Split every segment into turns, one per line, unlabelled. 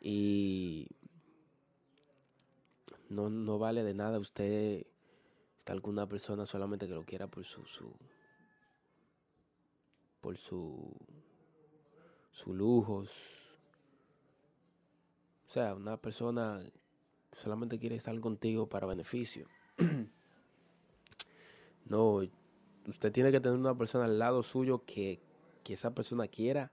Y no, no vale de nada usted estar alguna persona solamente que lo quiera por su, su por su sus lujos. O sea, una persona solamente quiere estar contigo para beneficio. no, usted tiene que tener una persona al lado suyo que, que esa persona quiera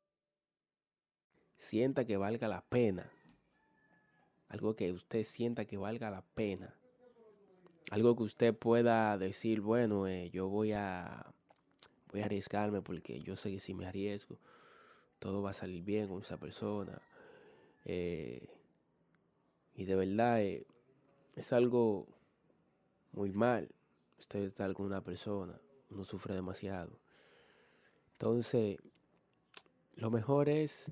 Sienta que valga la pena. Algo que usted sienta que valga la pena. Algo que usted pueda decir, bueno, eh, yo voy a, voy a arriesgarme porque yo sé que si me arriesgo, todo va a salir bien con esa persona. Eh, y de verdad eh, es algo muy mal. Usted está con una persona, uno sufre demasiado. Entonces, lo mejor es